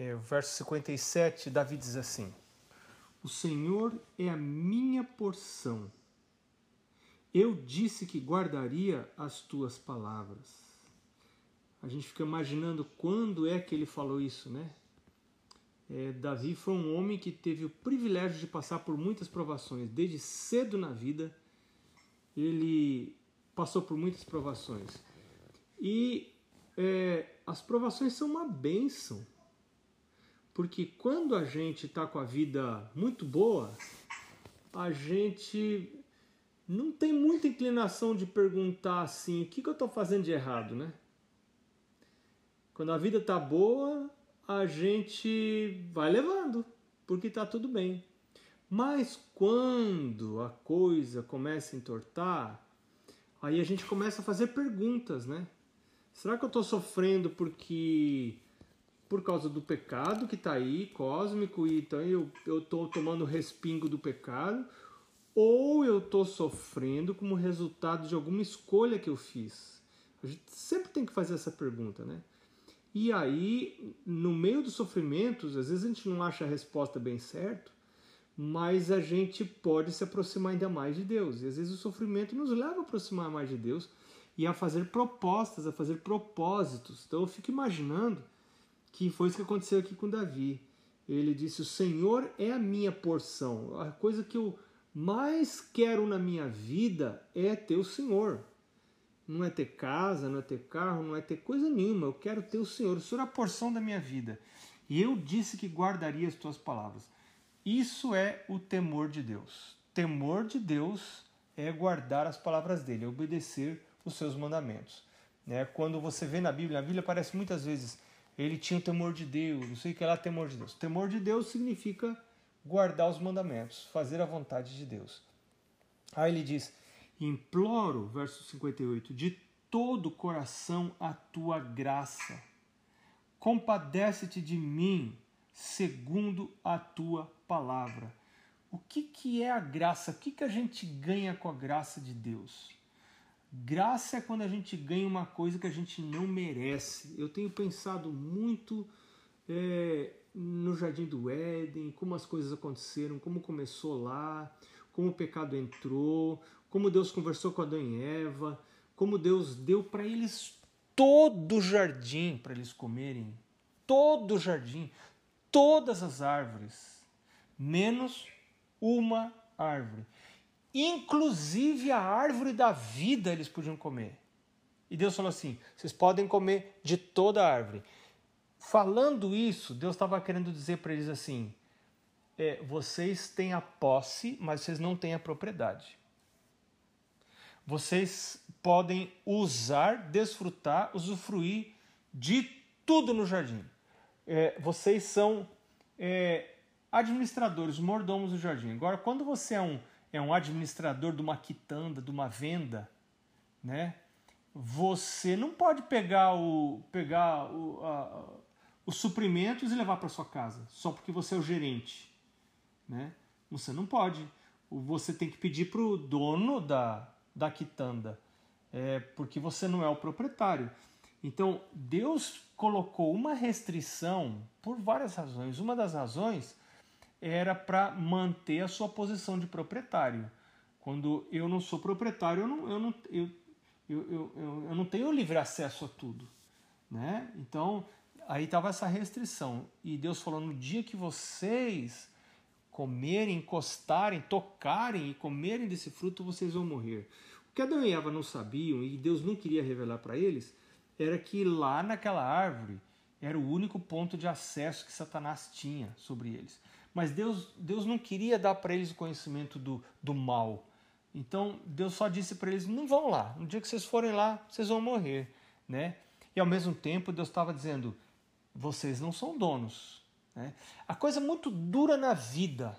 É, verso 57, Davi diz assim: O Senhor é a minha porção. Eu disse que guardaria as tuas palavras. A gente fica imaginando quando é que ele falou isso, né? É, Davi foi um homem que teve o privilégio de passar por muitas provações. Desde cedo na vida, ele passou por muitas provações. E é, as provações são uma bênção. Porque quando a gente está com a vida muito boa, a gente não tem muita inclinação de perguntar assim: o que, que eu estou fazendo de errado, né? Quando a vida está boa, a gente vai levando, porque está tudo bem. Mas quando a coisa começa a entortar, aí a gente começa a fazer perguntas, né? Será que eu estou sofrendo porque por causa do pecado que está aí, cósmico, e então eu estou tomando respingo do pecado, ou eu estou sofrendo como resultado de alguma escolha que eu fiz? A gente sempre tem que fazer essa pergunta, né? E aí, no meio dos sofrimentos, às vezes a gente não acha a resposta bem certo, mas a gente pode se aproximar ainda mais de Deus. E às vezes o sofrimento nos leva a aproximar mais de Deus e a fazer propostas, a fazer propósitos. Então eu fico imaginando que foi isso que aconteceu aqui com Davi. Ele disse: O Senhor é a minha porção. A coisa que eu mais quero na minha vida é ter o Senhor não é ter casa, não é ter carro, não é ter coisa nenhuma. Eu quero ter o Senhor. O Senhor é a porção da minha vida. E eu disse que guardaria as tuas palavras. Isso é o temor de Deus. Temor de Deus é guardar as palavras dele, é obedecer os seus mandamentos. Né? Quando você vê na Bíblia, na Bíblia aparece muitas vezes ele tinha o temor de Deus, não sei o que lá temor de Deus. Temor de Deus significa guardar os mandamentos, fazer a vontade de Deus. Aí ele diz: Imploro, verso 58, de todo o coração a tua graça. Compadece-te de mim, segundo a tua palavra. O que, que é a graça? O que, que a gente ganha com a graça de Deus? Graça é quando a gente ganha uma coisa que a gente não merece. Eu tenho pensado muito é, no Jardim do Éden, como as coisas aconteceram, como começou lá, como o pecado entrou, como Deus conversou com Adão e Eva, como Deus deu para eles todo o jardim para eles comerem, todo o jardim, todas as árvores, menos uma árvore. Inclusive a árvore da vida eles podiam comer. E Deus falou assim: vocês podem comer de toda a árvore. Falando isso, Deus estava querendo dizer para eles assim: é, vocês têm a posse, mas vocês não têm a propriedade vocês podem usar, desfrutar, usufruir de tudo no jardim. É, vocês são é, administradores, mordomos do jardim. Agora, quando você é um, é um administrador de uma quitanda, de uma venda, né? Você não pode pegar o pegar o, a, os suprimentos e levar para sua casa só porque você é o gerente, né? Você não pode. Você tem que pedir para o dono da, da quitanda, é, porque você não é o proprietário. Então, Deus colocou uma restrição por várias razões. Uma das razões era para manter a sua posição de proprietário. Quando eu não sou proprietário, eu não, eu não, eu, eu, eu, não tenho livre acesso a tudo. Né? Então, aí estava essa restrição. E Deus falou: no dia que vocês comerem, encostarem, tocarem e comerem desse fruto, vocês vão morrer. O que Adão e Eva não sabiam e Deus não queria revelar para eles era que lá naquela árvore era o único ponto de acesso que Satanás tinha sobre eles. Mas Deus, Deus não queria dar para eles o conhecimento do, do mal. Então Deus só disse para eles: não vão lá. No dia que vocês forem lá, vocês vão morrer, né? E ao mesmo tempo Deus estava dizendo: vocês não são donos. Né? A coisa muito dura na vida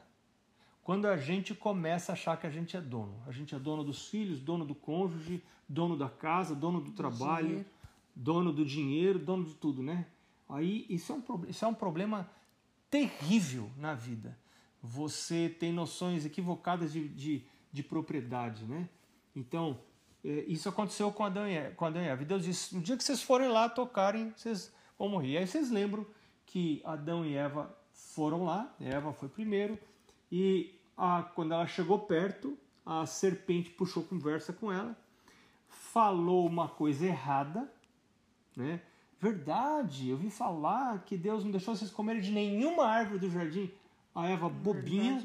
quando a gente começa a achar que a gente é dono. A gente é dono dos filhos, dono do cônjuge, dono da casa, dono do trabalho, dinheiro. dono do dinheiro, dono de tudo, né? Aí isso é um, isso é um problema terrível na vida. Você tem noções equivocadas de, de, de propriedade, né? Então, é, isso aconteceu com Adão, e, com Adão e Eva. Deus disse, no dia que vocês forem lá tocarem, vocês vão morrer. E aí vocês lembram que Adão e Eva foram lá, Eva foi primeiro, e a, quando ela chegou perto, a serpente puxou conversa com ela, falou uma coisa errada, né? Verdade, eu vi falar que Deus não deixou vocês comerem de nenhuma árvore do jardim. A Eva bobinha,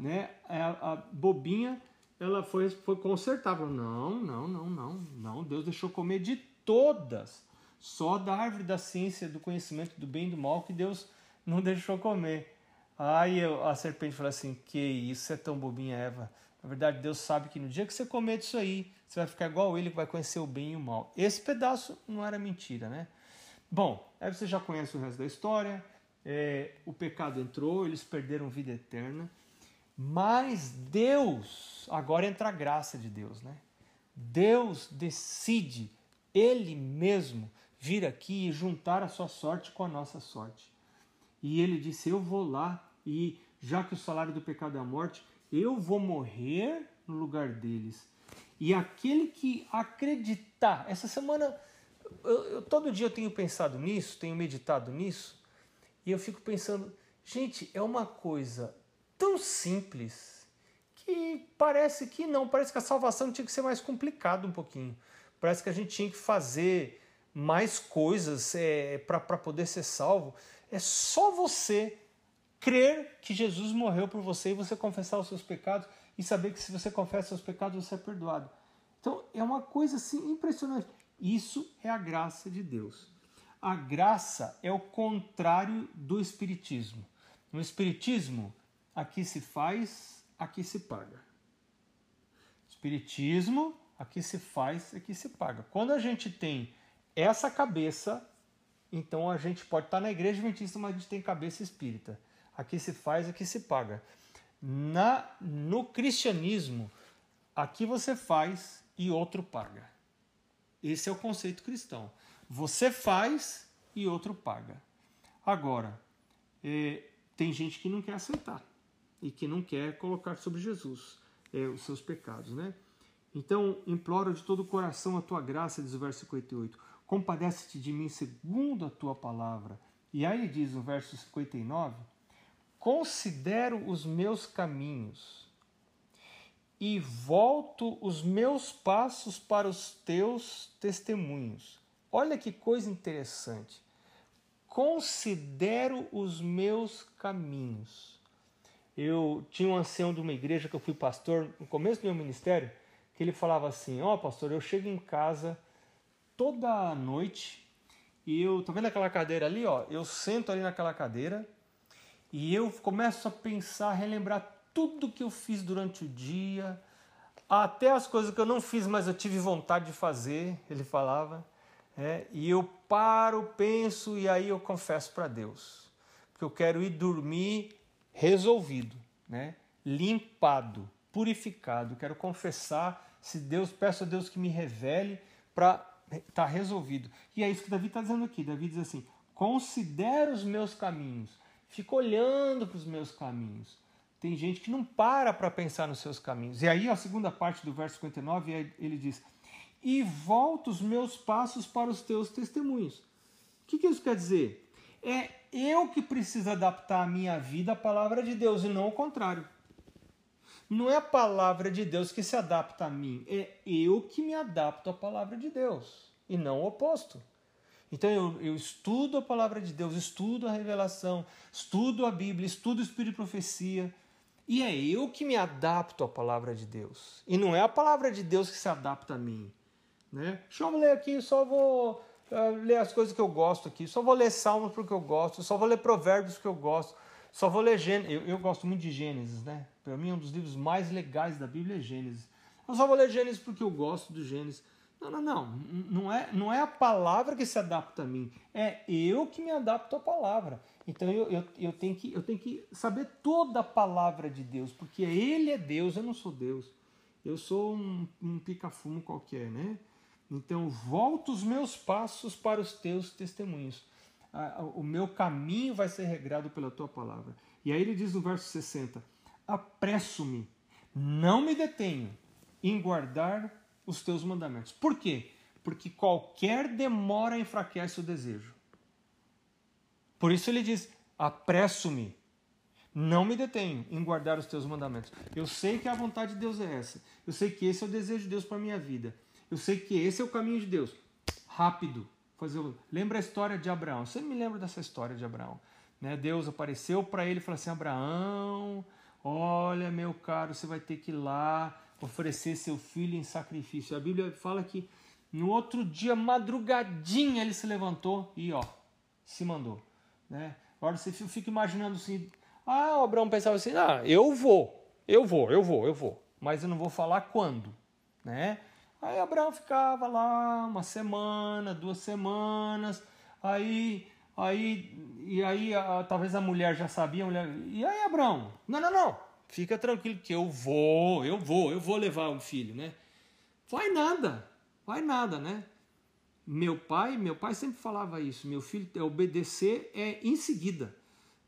né? A, a, bobinha, ela foi, foi consertar. Falou, não, não, não, não, não. Deus deixou comer de todas. Só da árvore da ciência, do conhecimento do bem e do mal que Deus não deixou comer. Aí a serpente falou assim: Que isso, é tão bobinha, Eva. Na verdade, Deus sabe que no dia que você comer disso aí, você vai ficar igual ele, que vai conhecer o bem e o mal. Esse pedaço não era mentira, né? Bom, aí você já conhece o resto da história. É, o pecado entrou, eles perderam vida eterna. Mas Deus, agora entra a graça de Deus, né? Deus decide, Ele mesmo, vir aqui e juntar a sua sorte com a nossa sorte. E ele disse: Eu vou lá e, já que o salário do pecado é a morte, eu vou morrer no lugar deles. E aquele que acreditar, essa semana, eu, eu, todo dia eu tenho pensado nisso, tenho meditado nisso, e eu fico pensando, gente, é uma coisa tão simples que parece que não, parece que a salvação tinha que ser mais complicada um pouquinho. Parece que a gente tinha que fazer mais coisas é, para poder ser salvo. É só você crer que Jesus morreu por você e você confessar os seus pecados e saber que se você confessa os seus pecados você é perdoado. Então é uma coisa assim impressionante. Isso é a graça de Deus. A graça é o contrário do espiritismo. No espiritismo, aqui se faz, aqui se paga. Espiritismo, aqui se faz, aqui se paga. Quando a gente tem essa cabeça, então a gente pode estar na igreja adventista, mas a gente tem cabeça espírita. Aqui se faz, aqui se paga. Na, no cristianismo, aqui você faz e outro paga. Esse é o conceito cristão. Você faz e outro paga. Agora, é, tem gente que não quer aceitar e que não quer colocar sobre Jesus é, os seus pecados, né? Então, imploro de todo o coração a tua graça, diz o verso 58 compadece-te de mim segundo a tua palavra. E aí diz no verso 59: Considero os meus caminhos e volto os meus passos para os teus testemunhos. Olha que coisa interessante. Considero os meus caminhos. Eu tinha um ancião de uma igreja que eu fui pastor no começo do meu ministério, que ele falava assim: Ó, oh, pastor, eu chego em casa toda noite e eu, tô vendo aquela cadeira ali, ó? Eu sento ali naquela cadeira e eu começo a pensar, relembrar tudo que eu fiz durante o dia, até as coisas que eu não fiz, mas eu tive vontade de fazer, ele falava. É, e eu paro, penso e aí eu confesso para Deus. Porque eu quero ir dormir resolvido, né? limpado, purificado. Quero confessar, se Deus, peço a Deus que me revele para Está resolvido. E é isso que Davi está dizendo aqui. Davi diz assim: considera os meus caminhos, fica olhando para os meus caminhos. Tem gente que não para para pensar nos seus caminhos. E aí, a segunda parte do verso 59, ele diz: E volta os meus passos para os teus testemunhos. O que, que isso quer dizer? É eu que preciso adaptar a minha vida à palavra de Deus e não o contrário. Não é a palavra de Deus que se adapta a mim, é eu que me adapto à palavra de Deus e não o oposto. Então eu, eu estudo a palavra de Deus, estudo a revelação, estudo a Bíblia, estudo o Espírito de Profecia, e é eu que me adapto à palavra de Deus. E não é a palavra de Deus que se adapta a mim. Né? Deixa eu ler aqui, só vou uh, ler as coisas que eu gosto aqui, só vou ler Salmos porque eu gosto, só vou ler Provérbios porque eu gosto. Só vou ler Gênesis. Eu, eu gosto muito de Gênesis, né? Para mim, um dos livros mais legais da Bíblia é Gênesis. Eu só vou ler Gênesis porque eu gosto do Gênesis. Não, não, não. Não é, não é a palavra que se adapta a mim. É eu que me adapto à palavra. Então eu, eu, eu, tenho, que, eu tenho que saber toda a palavra de Deus, porque Ele é Deus, eu não sou Deus. Eu sou um, um pica-fumo qualquer, né? Então volto os meus passos para os teus testemunhos o meu caminho vai ser regrado pela tua palavra. E aí ele diz no verso 60: Apresso-me, não me detenho em guardar os teus mandamentos. Por quê? Porque qualquer demora enfraquece o desejo. Por isso ele diz: apresso-me, não me detenho em guardar os teus mandamentos. Eu sei que a vontade de Deus é essa. Eu sei que esse é o desejo de Deus para minha vida. Eu sei que esse é o caminho de Deus. Rápido. Fazer... Lembra a história de Abraão. Você me lembra dessa história de Abraão. Né? Deus apareceu para ele e falou assim: Abraão, olha, meu caro, você vai ter que ir lá oferecer seu filho em sacrifício. A Bíblia fala que no outro dia, madrugadinha, ele se levantou e ó, se mandou. Né? Agora você fica imaginando assim, ah, o Abraão pensava assim, ah, eu vou, eu vou, eu vou, eu vou, mas eu não vou falar quando, né? Aí Abraão ficava lá uma semana, duas semanas, aí, aí, e aí a, talvez a mulher já sabia, mulher, e aí Abraão, não, não, não, fica tranquilo que eu vou, eu vou, eu vou levar um filho, né? Vai nada, vai nada, né? Meu pai, meu pai sempre falava isso. Meu filho obedecer é em seguida.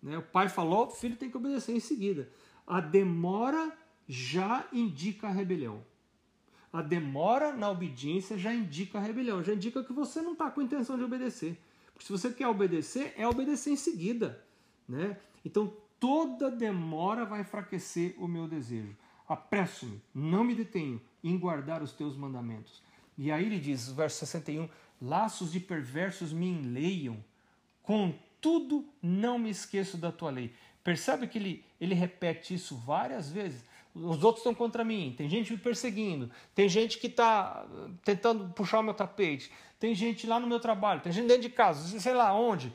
Né? O pai falou, o filho tem que obedecer em seguida. A demora já indica a rebelião. A demora na obediência já indica a rebelião, já indica que você não está com intenção de obedecer. Porque se você quer obedecer, é obedecer em seguida. Né? Então toda demora vai enfraquecer o meu desejo. Apresso-me, não me detenho em guardar os teus mandamentos. E aí ele diz, verso 61, laços de perversos me enleiam, contudo não me esqueço da tua lei. Percebe que ele, ele repete isso várias vezes? Os outros estão contra mim, tem gente me perseguindo, tem gente que está tentando puxar o meu tapete, tem gente lá no meu trabalho, tem gente dentro de casa, sei lá onde. Ele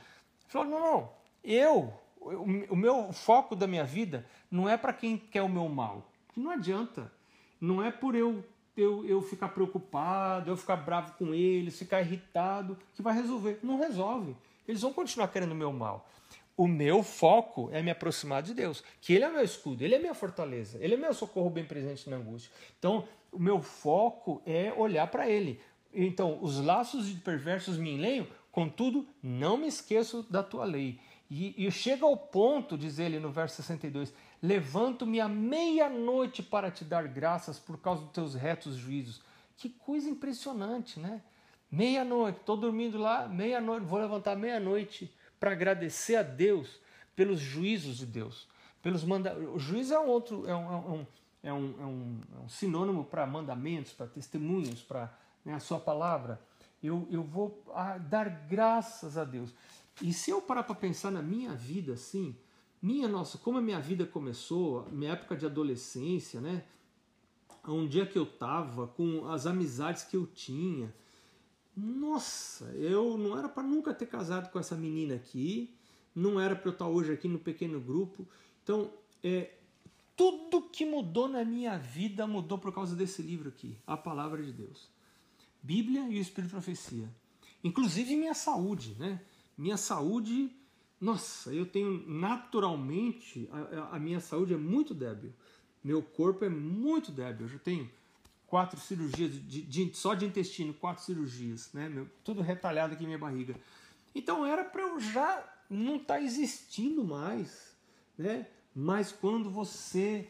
falou: não, não, eu, o meu foco da minha vida não é para quem quer o meu mal. Não adianta. Não é por eu eu, eu ficar preocupado, eu ficar bravo com eles, ficar irritado, que vai resolver. Não resolve. Eles vão continuar querendo o meu mal. O meu foco é me aproximar de Deus, que Ele é meu escudo, Ele é minha fortaleza, Ele é meu socorro bem presente na angústia. Então, o meu foco é olhar para Ele. Então, os laços de perversos me enleiam, contudo, não me esqueço da tua lei. E, e chega ao ponto, diz ele no verso 62, Levanto-me à meia-noite para te dar graças por causa dos teus retos juízos. Que coisa impressionante, né? Meia-noite, estou dormindo lá, meia-noite, vou levantar meia-noite para agradecer a Deus pelos juízos de Deus. Pelos manda... O juízo é um outro, é um, é um, é um, é um, é um sinônimo para mandamentos, para testemunhos, para né, a sua palavra. Eu, eu vou ah, dar graças a Deus. E se eu parar para pensar na minha vida assim, minha nossa, como a minha vida começou, minha época de adolescência, né? Um dia que eu tava com as amizades que eu tinha. Nossa, eu não era para nunca ter casado com essa menina aqui, não era para eu estar hoje aqui no pequeno grupo. Então, é, tudo que mudou na minha vida mudou por causa desse livro aqui, a palavra de Deus. Bíblia e o Espírito Profecia. Inclusive minha saúde, né? Minha saúde nossa, eu tenho naturalmente, a, a, minha saúde é muito débil. Meu corpo é muito débil. Eu já tenho quatro cirurgias, de, de, só de intestino, quatro cirurgias, né? Meu, tudo retalhado aqui minha barriga. Então era para eu já não estar tá existindo mais, né? Mas quando você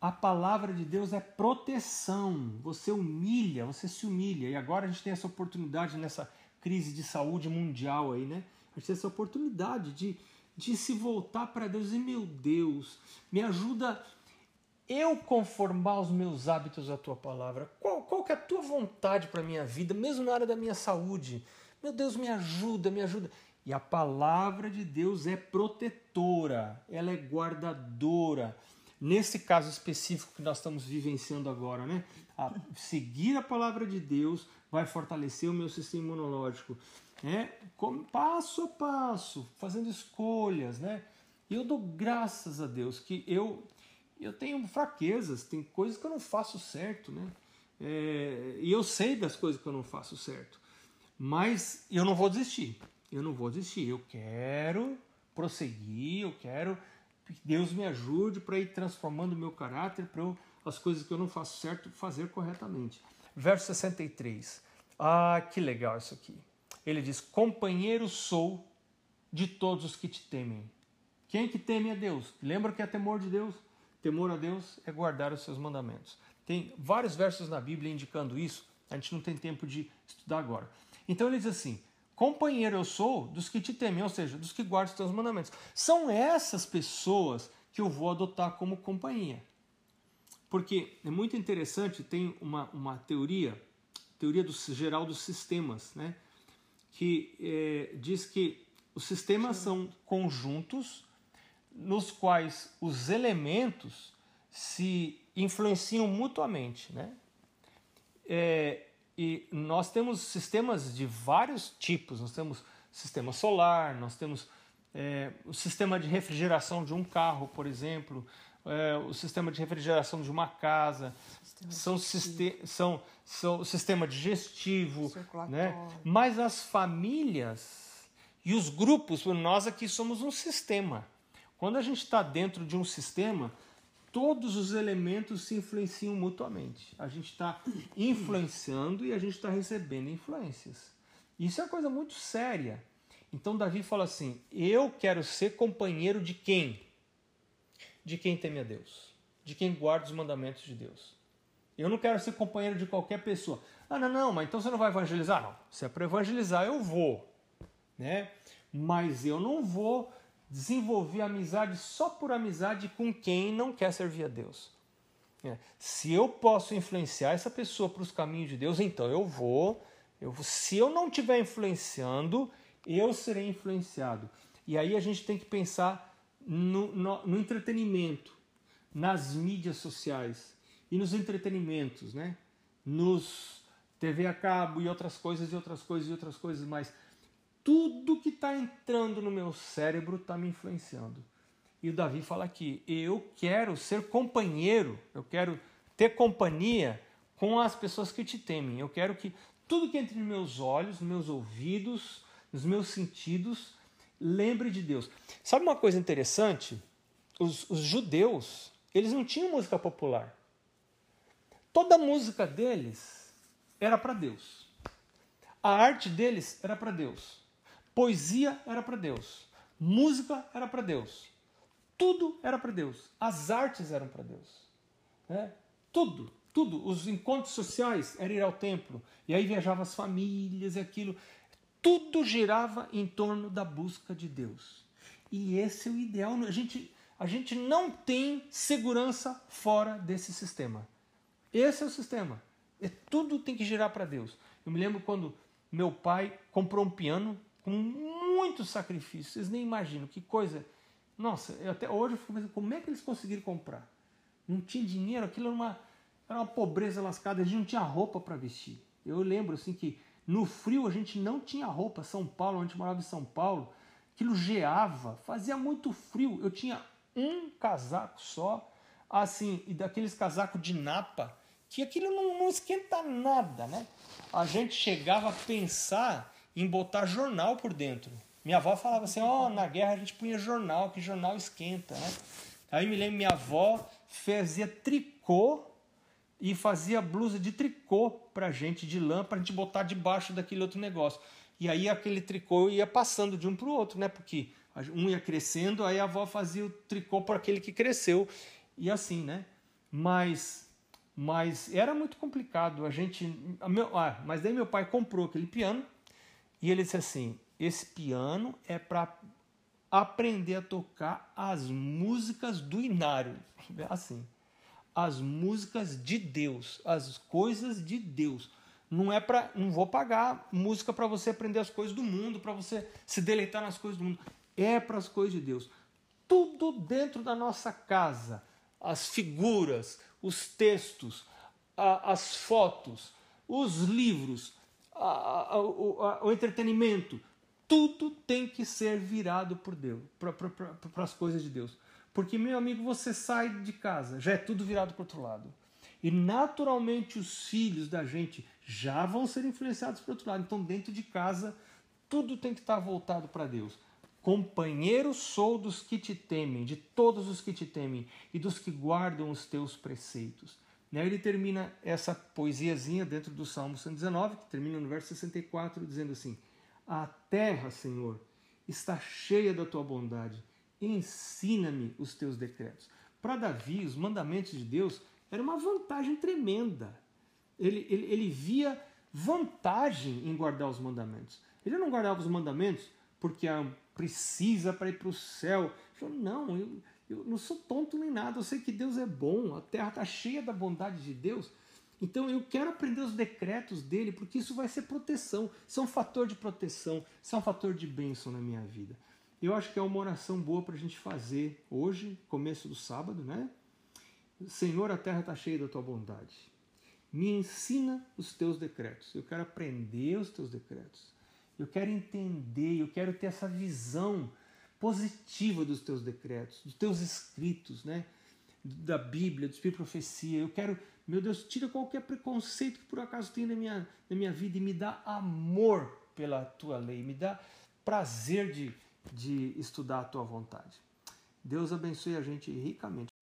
a palavra de Deus é proteção. Você humilha, você se humilha. E agora a gente tem essa oportunidade nessa crise de saúde mundial aí, né? Gente tem essa oportunidade de, de se voltar para Deus e, meu Deus, me ajuda eu conformar os meus hábitos à tua palavra. Qual, qual que é a tua vontade para a minha vida, mesmo na área da minha saúde? Meu Deus, me ajuda, me ajuda. E a palavra de Deus é protetora, ela é guardadora. Nesse caso específico que nós estamos vivenciando agora, né? A seguir a palavra de Deus vai fortalecer o meu sistema imunológico né? passo a passo, fazendo escolhas, né? E eu dou graças a Deus que eu eu tenho fraquezas, tem coisas que eu não faço certo, né? É, e eu sei das coisas que eu não faço certo, mas eu não vou desistir. Eu não vou desistir. Eu quero prosseguir, eu quero que Deus me ajude para ir transformando o meu caráter para as coisas que eu não faço certo fazer corretamente. Verso 63. Ah, que legal isso aqui ele diz: Companheiro sou de todos os que te temem. Quem que teme a Deus? Lembra que é temor de Deus? Temor a Deus é guardar os seus mandamentos. Tem vários versos na Bíblia indicando isso, a gente não tem tempo de estudar agora. Então ele diz assim: companheiro eu sou dos que te temem, ou seja, dos que guardam os teus mandamentos. São essas pessoas que eu vou adotar como companhia. Porque é muito interessante, tem uma, uma teoria, teoria do, geral dos sistemas, né? Que é, diz que os sistemas são conjuntos nos quais os elementos se influenciam mutuamente. Né? É, e nós temos sistemas de vários tipos. Nós temos sistema solar, nós temos é, o sistema de refrigeração de um carro, por exemplo, é, o sistema de refrigeração de uma casa, sistema são, siste são, são o sistema digestivo, né? mas as famílias e os grupos, nós aqui somos um sistema. Quando a gente está dentro de um sistema, todos os elementos se influenciam mutuamente. A gente está influenciando e a gente está recebendo influências. Isso é uma coisa muito séria. Então Davi fala assim: Eu quero ser companheiro de quem? De quem teme a Deus, de quem guarda os mandamentos de Deus. Eu não quero ser companheiro de qualquer pessoa. Ah, não, não, mas então você não vai evangelizar? Não. Se é para evangelizar, eu vou. Né? Mas eu não vou desenvolver amizade só por amizade com quem não quer servir a Deus. É. Se eu posso influenciar essa pessoa para os caminhos de Deus, então eu vou, eu. Se eu não estiver influenciando, eu serei influenciado. E aí a gente tem que pensar no, no, no entretenimento, nas mídias sociais e nos entretenimentos, né? Nos TV a cabo e outras coisas e outras coisas e outras coisas mais tudo que está entrando no meu cérebro está me influenciando. E o Davi fala aqui: eu quero ser companheiro, eu quero ter companhia com as pessoas que te temem. Eu quero que tudo que entre nos meus olhos, nos meus ouvidos, nos meus sentidos, lembre de Deus. Sabe uma coisa interessante? Os, os judeus, eles não tinham música popular. Toda a música deles era para Deus. A arte deles era para Deus. Poesia era para Deus. Música era para Deus. Tudo era para Deus. As artes eram para Deus. Né? Tudo, tudo. Os encontros sociais era ir ao templo. E aí viajavam as famílias e aquilo. Tudo girava em torno da busca de Deus. E esse é o ideal. A gente, a gente não tem segurança fora desse sistema. Esse é o sistema. É, tudo tem que girar para Deus. Eu me lembro quando meu pai comprou um piano com muito sacrifício. Vocês nem imaginam que coisa. Nossa, eu até hoje eu fico pensando como é que eles conseguiram comprar? Não tinha dinheiro, aquilo era uma, era uma pobreza lascada, a gente não tinha roupa para vestir. Eu lembro assim que no frio a gente não tinha roupa. São Paulo, gente morava em São Paulo, aquilo geava, fazia muito frio. Eu tinha um casaco só, assim, e daqueles casacos de napa, que aquilo não, não esquenta nada, né? A gente chegava a pensar em botar jornal por dentro. Minha avó falava assim: ó, oh, na guerra a gente punha jornal, que jornal esquenta, né? Aí me lembro, minha avó fazia tricô e fazia blusa de tricô pra gente, de lã, pra gente botar debaixo daquele outro negócio. E aí aquele tricô ia passando de um pro outro, né? Porque um ia crescendo, aí a avó fazia o tricô para aquele que cresceu. E assim, né? Mas, mas era muito complicado. A gente. A ah, mas daí meu pai comprou aquele piano e ele disse assim: esse piano é para aprender a tocar as músicas do inário. Assim, as músicas de Deus, as coisas de Deus. Não é para, não vou pagar música para você aprender as coisas do mundo, para você se deleitar nas coisas do mundo. É para as coisas de Deus. Tudo dentro da nossa casa, as figuras, os textos, as fotos, os livros, a, a, a, o entretenimento, tudo tem que ser virado por Deus, para as coisas de Deus. Porque, meu amigo, você sai de casa, já é tudo virado para outro lado. E naturalmente os filhos da gente já vão ser influenciados para outro lado. Então, dentro de casa, tudo tem que estar voltado para Deus. Companheiro sou dos que te temem, de todos os que te temem e dos que guardam os teus preceitos. Né? Ele termina essa poesiazinha dentro do Salmo 119, que termina no verso 64, dizendo assim: A terra, Senhor, está cheia da tua bondade, ensina-me os teus decretos. Para Davi, os mandamentos de Deus era uma vantagem tremenda. Ele, ele, ele via vantagem em guardar os mandamentos. Ele não guardava os mandamentos porque ah, precisa para ir para o céu. Falou, não, eu, eu não sou tonto nem nada, eu sei que Deus é bom, a terra está cheia da bondade de Deus. Então eu quero aprender os decretos dele, porque isso vai ser proteção. Isso é um fator de proteção, isso é um fator de bênção na minha vida. Eu acho que é uma oração boa para a gente fazer hoje, começo do sábado, né? Senhor, a terra está cheia da tua bondade. Me ensina os teus decretos. Eu quero aprender os teus decretos. Eu quero entender, eu quero ter essa visão positiva dos teus decretos, dos teus escritos, né? Da Bíblia, do Espírito Profecia. Eu quero, meu Deus, tira qualquer preconceito que por acaso tem na minha, na minha vida e me dá amor pela tua lei, me dá prazer de, de estudar a tua vontade. Deus abençoe a gente ricamente.